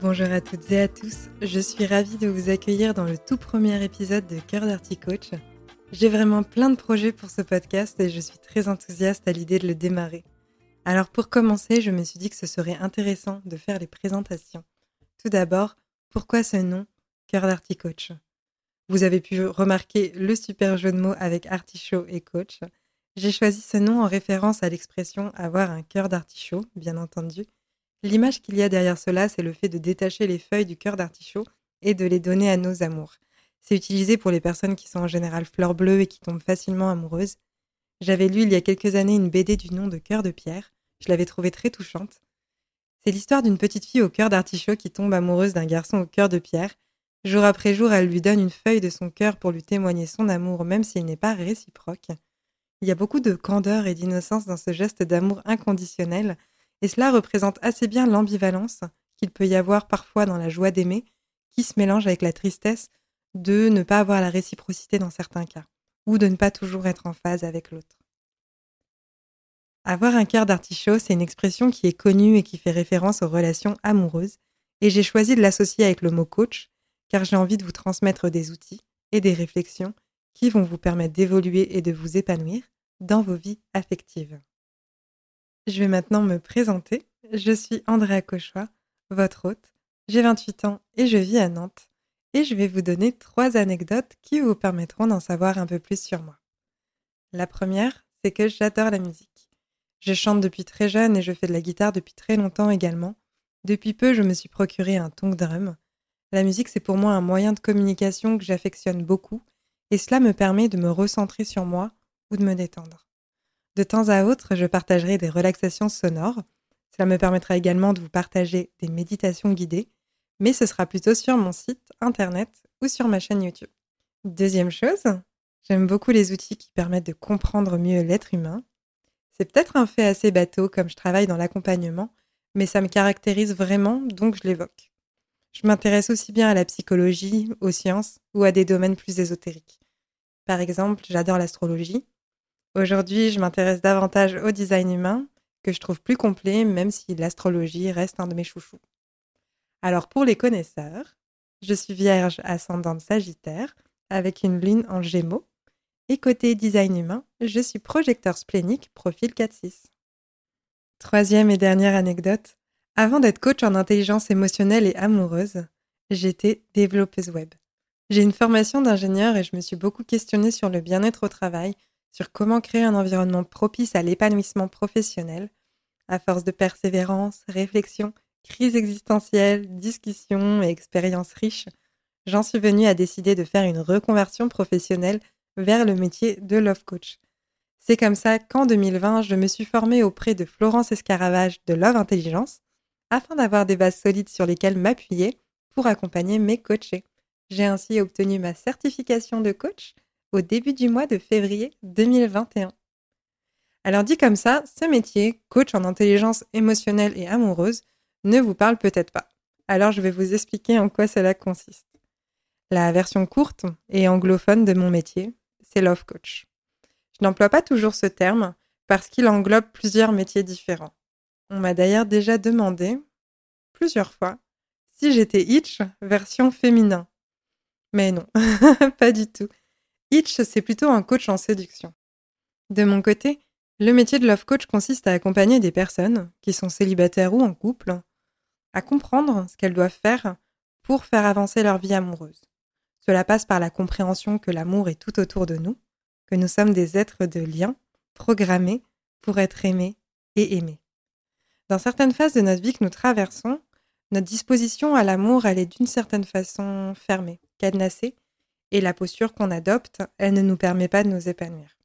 Bonjour à toutes et à tous, je suis ravie de vous accueillir dans le tout premier épisode de Cœur d'Arty Coach. J'ai vraiment plein de projets pour ce podcast et je suis très enthousiaste à l'idée de le démarrer. Alors pour commencer, je me suis dit que ce serait intéressant de faire les présentations. Tout d'abord, pourquoi ce nom Cœur d'Arty Coach? Vous avez pu remarquer le super jeu de mots avec artichaut et coach. J'ai choisi ce nom en référence à l'expression avoir un cœur d'artichaut, bien entendu, L'image qu'il y a derrière cela, c'est le fait de détacher les feuilles du cœur d'artichaut et de les donner à nos amours. C'est utilisé pour les personnes qui sont en général fleurs bleues et qui tombent facilement amoureuses. J'avais lu il y a quelques années une BD du nom de Cœur de pierre. Je l'avais trouvée très touchante. C'est l'histoire d'une petite fille au cœur d'artichaut qui tombe amoureuse d'un garçon au cœur de pierre. Jour après jour, elle lui donne une feuille de son cœur pour lui témoigner son amour, même s'il n'est pas réciproque. Il y a beaucoup de candeur et d'innocence dans ce geste d'amour inconditionnel, et cela représente assez bien l'ambivalence qu'il peut y avoir parfois dans la joie d'aimer, qui se mélange avec la tristesse de ne pas avoir la réciprocité dans certains cas, ou de ne pas toujours être en phase avec l'autre. Avoir un cœur d'artichaut, c'est une expression qui est connue et qui fait référence aux relations amoureuses, et j'ai choisi de l'associer avec le mot coach, car j'ai envie de vous transmettre des outils et des réflexions qui vont vous permettre d'évoluer et de vous épanouir dans vos vies affectives. Je vais maintenant me présenter. Je suis Andrea Cauchois, votre hôte. J'ai 28 ans et je vis à Nantes. Et je vais vous donner trois anecdotes qui vous permettront d'en savoir un peu plus sur moi. La première, c'est que j'adore la musique. Je chante depuis très jeune et je fais de la guitare depuis très longtemps également. Depuis peu, je me suis procuré un tongue drum. La musique, c'est pour moi un moyen de communication que j'affectionne beaucoup et cela me permet de me recentrer sur moi ou de me détendre. De temps à autre, je partagerai des relaxations sonores. Cela me permettra également de vous partager des méditations guidées, mais ce sera plutôt sur mon site internet ou sur ma chaîne YouTube. Deuxième chose, j'aime beaucoup les outils qui permettent de comprendre mieux l'être humain. C'est peut-être un fait assez bateau comme je travaille dans l'accompagnement, mais ça me caractérise vraiment, donc je l'évoque. Je m'intéresse aussi bien à la psychologie, aux sciences ou à des domaines plus ésotériques. Par exemple, j'adore l'astrologie, Aujourd'hui, je m'intéresse davantage au design humain, que je trouve plus complet, même si l'astrologie reste un de mes chouchous. Alors pour les connaisseurs, je suis vierge ascendante sagittaire, avec une lune en gémeaux, et côté design humain, je suis projecteur splénique profil 4-6. Troisième et dernière anecdote, avant d'être coach en intelligence émotionnelle et amoureuse, j'étais développeuse web. J'ai une formation d'ingénieur et je me suis beaucoup questionnée sur le bien-être au travail, sur comment créer un environnement propice à l'épanouissement professionnel, à force de persévérance, réflexion, crise existentielle, discussion et expériences riches, j'en suis venue à décider de faire une reconversion professionnelle vers le métier de love coach. C'est comme ça qu'en 2020, je me suis formée auprès de Florence Escaravage de Love Intelligence afin d'avoir des bases solides sur lesquelles m'appuyer pour accompagner mes coachés. J'ai ainsi obtenu ma certification de coach au début du mois de février 2021. Alors dit comme ça, ce métier, coach en intelligence émotionnelle et amoureuse, ne vous parle peut-être pas. Alors je vais vous expliquer en quoi cela consiste. La version courte et anglophone de mon métier, c'est Love Coach. Je n'emploie pas toujours ce terme parce qu'il englobe plusieurs métiers différents. On m'a d'ailleurs déjà demandé, plusieurs fois, si j'étais Itch version féminin. Mais non, pas du tout. Itch, c'est plutôt un coach en séduction. De mon côté, le métier de love coach consiste à accompagner des personnes, qui sont célibataires ou en couple, à comprendre ce qu'elles doivent faire pour faire avancer leur vie amoureuse. Cela passe par la compréhension que l'amour est tout autour de nous, que nous sommes des êtres de lien, programmés pour être aimés et aimés. Dans certaines phases de notre vie que nous traversons, notre disposition à l'amour, elle est d'une certaine façon fermée, cadenassée, et la posture qu'on adopte, elle ne nous permet pas de nous épanouir.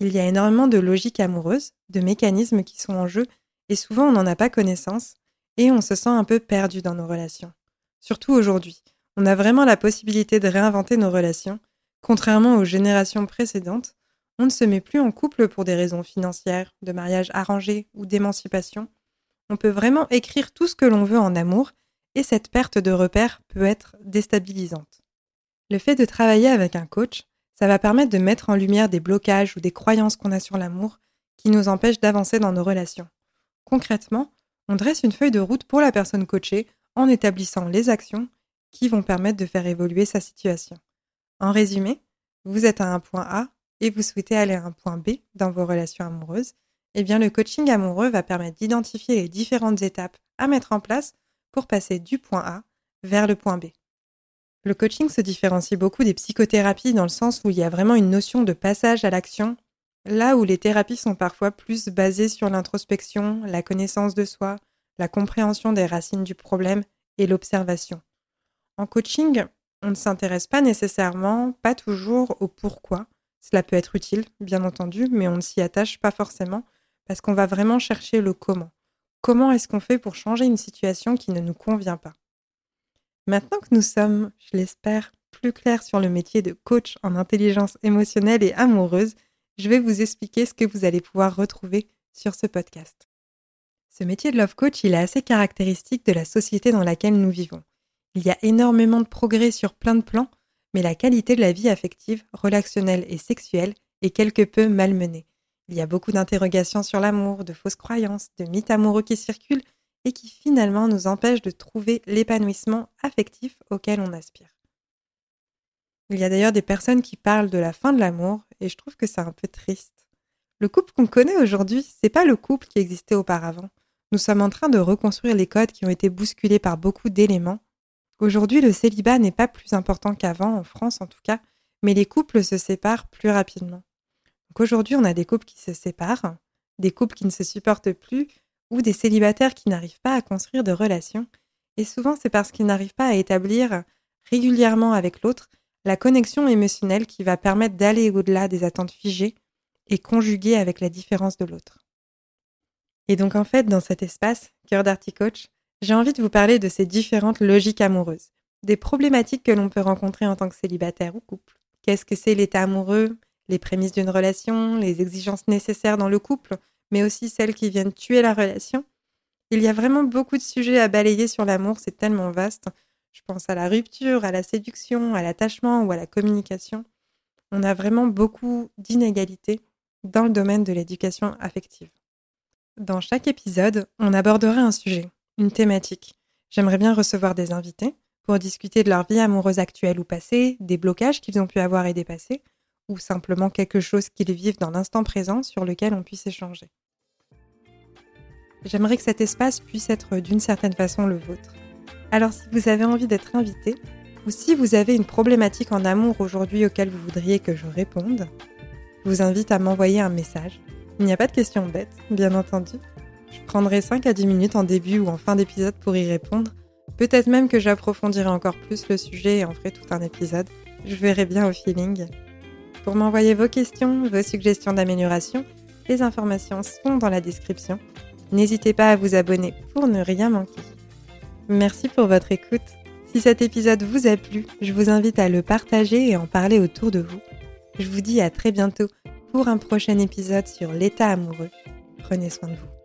Il y a énormément de logiques amoureuses, de mécanismes qui sont en jeu, et souvent on n'en a pas connaissance, et on se sent un peu perdu dans nos relations. Surtout aujourd'hui. On a vraiment la possibilité de réinventer nos relations. Contrairement aux générations précédentes, on ne se met plus en couple pour des raisons financières, de mariage arrangé ou d'émancipation. On peut vraiment écrire tout ce que l'on veut en amour et cette perte de repères peut être déstabilisante. Le fait de travailler avec un coach, ça va permettre de mettre en lumière des blocages ou des croyances qu'on a sur l'amour qui nous empêchent d'avancer dans nos relations. Concrètement, on dresse une feuille de route pour la personne coachée en établissant les actions qui vont permettre de faire évoluer sa situation. En résumé, vous êtes à un point A et vous souhaitez aller à un point B dans vos relations amoureuses, eh bien le coaching amoureux va permettre d'identifier les différentes étapes à mettre en place pour passer du point A vers le point B. Le coaching se différencie beaucoup des psychothérapies dans le sens où il y a vraiment une notion de passage à l'action, là où les thérapies sont parfois plus basées sur l'introspection, la connaissance de soi, la compréhension des racines du problème et l'observation. En coaching, on ne s'intéresse pas nécessairement, pas toujours au pourquoi. Cela peut être utile, bien entendu, mais on ne s'y attache pas forcément parce qu'on va vraiment chercher le comment. Comment est-ce qu'on fait pour changer une situation qui ne nous convient pas? Maintenant que nous sommes, je l'espère, plus clairs sur le métier de coach en intelligence émotionnelle et amoureuse, je vais vous expliquer ce que vous allez pouvoir retrouver sur ce podcast. Ce métier de love coach, il est assez caractéristique de la société dans laquelle nous vivons. Il y a énormément de progrès sur plein de plans, mais la qualité de la vie affective, relationnelle et sexuelle est quelque peu malmenée. Il y a beaucoup d'interrogations sur l'amour, de fausses croyances, de mythes amoureux qui circulent et qui finalement nous empêche de trouver l'épanouissement affectif auquel on aspire. Il y a d'ailleurs des personnes qui parlent de la fin de l'amour et je trouve que c'est un peu triste. Le couple qu'on connaît aujourd'hui, c'est pas le couple qui existait auparavant. Nous sommes en train de reconstruire les codes qui ont été bousculés par beaucoup d'éléments. Aujourd'hui, le célibat n'est pas plus important qu'avant, en France en tout cas, mais les couples se séparent plus rapidement. Donc aujourd'hui, on a des couples qui se séparent, des couples qui ne se supportent plus, ou des célibataires qui n'arrivent pas à construire de relations, et souvent c'est parce qu'ils n'arrivent pas à établir régulièrement avec l'autre la connexion émotionnelle qui va permettre d'aller au-delà des attentes figées et conjuguer avec la différence de l'autre. Et donc en fait, dans cet espace, Cœur Coach, j'ai envie de vous parler de ces différentes logiques amoureuses, des problématiques que l'on peut rencontrer en tant que célibataire ou couple. Qu'est-ce que c'est l'état amoureux, les prémices d'une relation, les exigences nécessaires dans le couple, mais aussi celles qui viennent tuer la relation. Il y a vraiment beaucoup de sujets à balayer sur l'amour, c'est tellement vaste. Je pense à la rupture, à la séduction, à l'attachement ou à la communication. On a vraiment beaucoup d'inégalités dans le domaine de l'éducation affective. Dans chaque épisode, on abordera un sujet, une thématique. J'aimerais bien recevoir des invités pour discuter de leur vie amoureuse actuelle ou passée, des blocages qu'ils ont pu avoir et dépasser, ou simplement quelque chose qu'ils vivent dans l'instant présent sur lequel on puisse échanger. J'aimerais que cet espace puisse être d'une certaine façon le vôtre. Alors si vous avez envie d'être invité, ou si vous avez une problématique en amour aujourd'hui auquel vous voudriez que je réponde, je vous invite à m'envoyer un message. Il n'y a pas de questions bêtes, bien entendu. Je prendrai 5 à 10 minutes en début ou en fin d'épisode pour y répondre. Peut-être même que j'approfondirai encore plus le sujet et en ferai tout un épisode. Je verrai bien au feeling. Pour m'envoyer vos questions, vos suggestions d'amélioration, les informations sont dans la description. N'hésitez pas à vous abonner pour ne rien manquer. Merci pour votre écoute. Si cet épisode vous a plu, je vous invite à le partager et en parler autour de vous. Je vous dis à très bientôt pour un prochain épisode sur l'état amoureux. Prenez soin de vous.